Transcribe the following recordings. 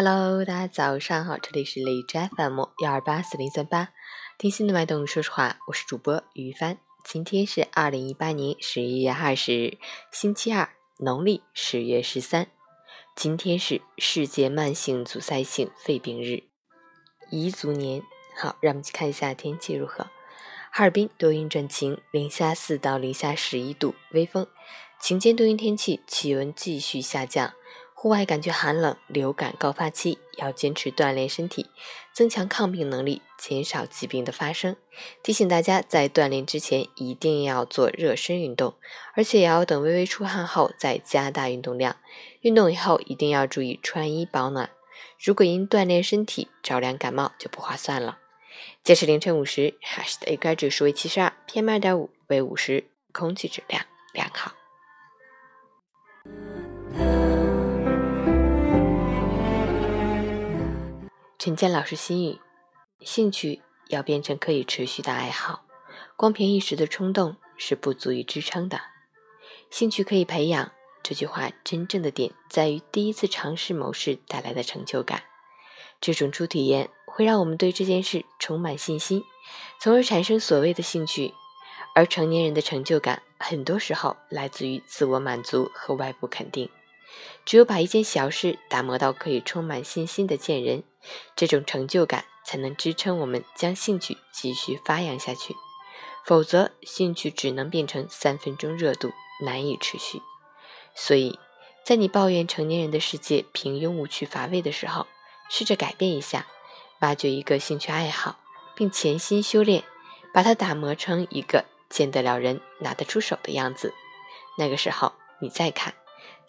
Hello，大家早上好，这里是荔枝 FM 幺二八四零三八，听心的脉动说实话，我是主播于帆。今天是二零一八年十一月二十日，星期二，农历十月十三。今天是世界慢性阻塞性肺病日，彝族年。好，让我们去看一下天气如何。哈尔滨多云转晴，零下四到零下十一度，微风。晴间多云天气，气温继续下降。户外感觉寒冷，流感高发期，要坚持锻炼身体，增强抗病能力，减少疾病的发生。提醒大家，在锻炼之前一定要做热身运动，而且也要等微微出汗后再加大运动量。运动以后一定要注意穿衣保暖。如果因锻炼身体着凉感冒，就不划算了。截止凌晨五时，哈市的 AQI 指数为七十二，PM 二点五为五十，空气质量良好。请见老师心语：兴趣要变成可以持续的爱好，光凭一时的冲动是不足以支撑的。兴趣可以培养，这句话真正的点在于第一次尝试某事带来的成就感，这种初体验。会让我们对这件事充满信心，从而产生所谓的兴趣。而成年人的成就感，很多时候来自于自我满足和外部肯定。只有把一件小事打磨到可以充满信心的见人，这种成就感才能支撑我们将兴趣继续发扬下去。否则，兴趣只能变成三分钟热度，难以持续。所以，在你抱怨成年人的世界平庸无趣乏味的时候，试着改变一下。挖掘一个兴趣爱好，并潜心修炼，把它打磨成一个见得了人、拿得出手的样子。那个时候，你再看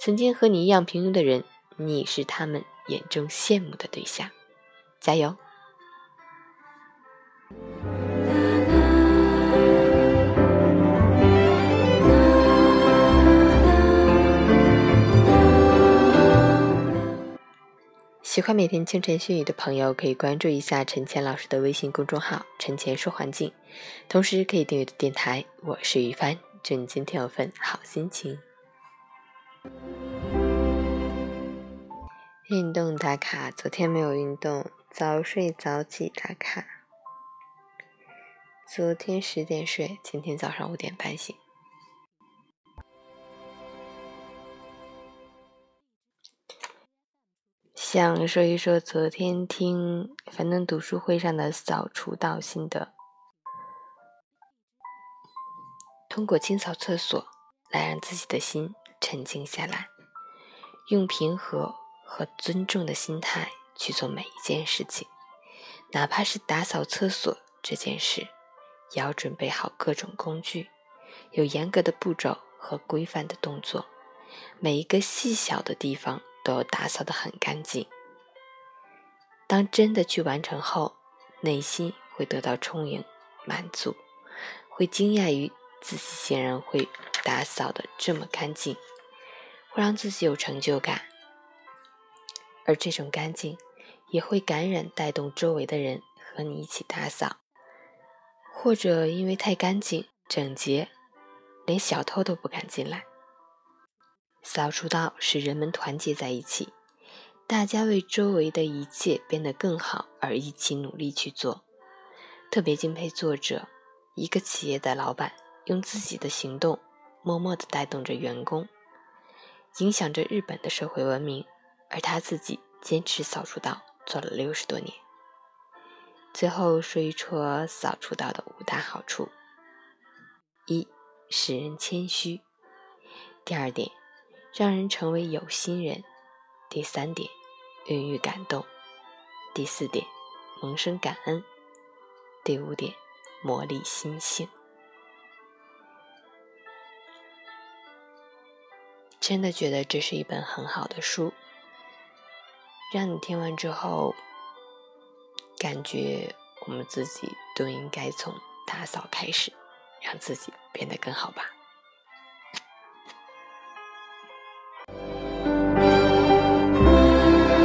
曾经和你一样平庸的人，你是他们眼中羡慕的对象。加油！喜欢每天清晨训语的朋友，可以关注一下陈倩老师的微信公众号“陈倩说环境”，同时可以订阅的电台。我是于帆，祝你今天有份好心情。运动打卡，昨天没有运动，早睡早起打卡。昨天十点睡，今天早上五点半醒。想说一说昨天听樊登读书会上的扫除道心得。通过清扫厕所来让自己的心沉静下来，用平和和尊重的心态去做每一件事情，哪怕是打扫厕所这件事，也要准备好各种工具，有严格的步骤和规范的动作，每一个细小的地方。都要打扫得很干净。当真的去完成后，内心会得到充盈、满足，会惊讶于自己竟然会打扫的这么干净，会让自己有成就感。而这种干净也会感染、带动周围的人和你一起打扫，或者因为太干净、整洁，连小偷都不敢进来。扫除道使人们团结在一起，大家为周围的一切变得更好而一起努力去做。特别敬佩作者，一个企业的老板用自己的行动默默地带动着员工，影响着日本的社会文明。而他自己坚持扫除道做了六十多年。最后说一说扫除道的五大好处：一，使人谦虚；第二点。让人成为有心人。第三点，孕育感动；第四点，萌生感恩；第五点，磨砺心性。真的觉得这是一本很好的书让你听完之后感觉我们自己都应该从打扫开始让自己变得更好吧。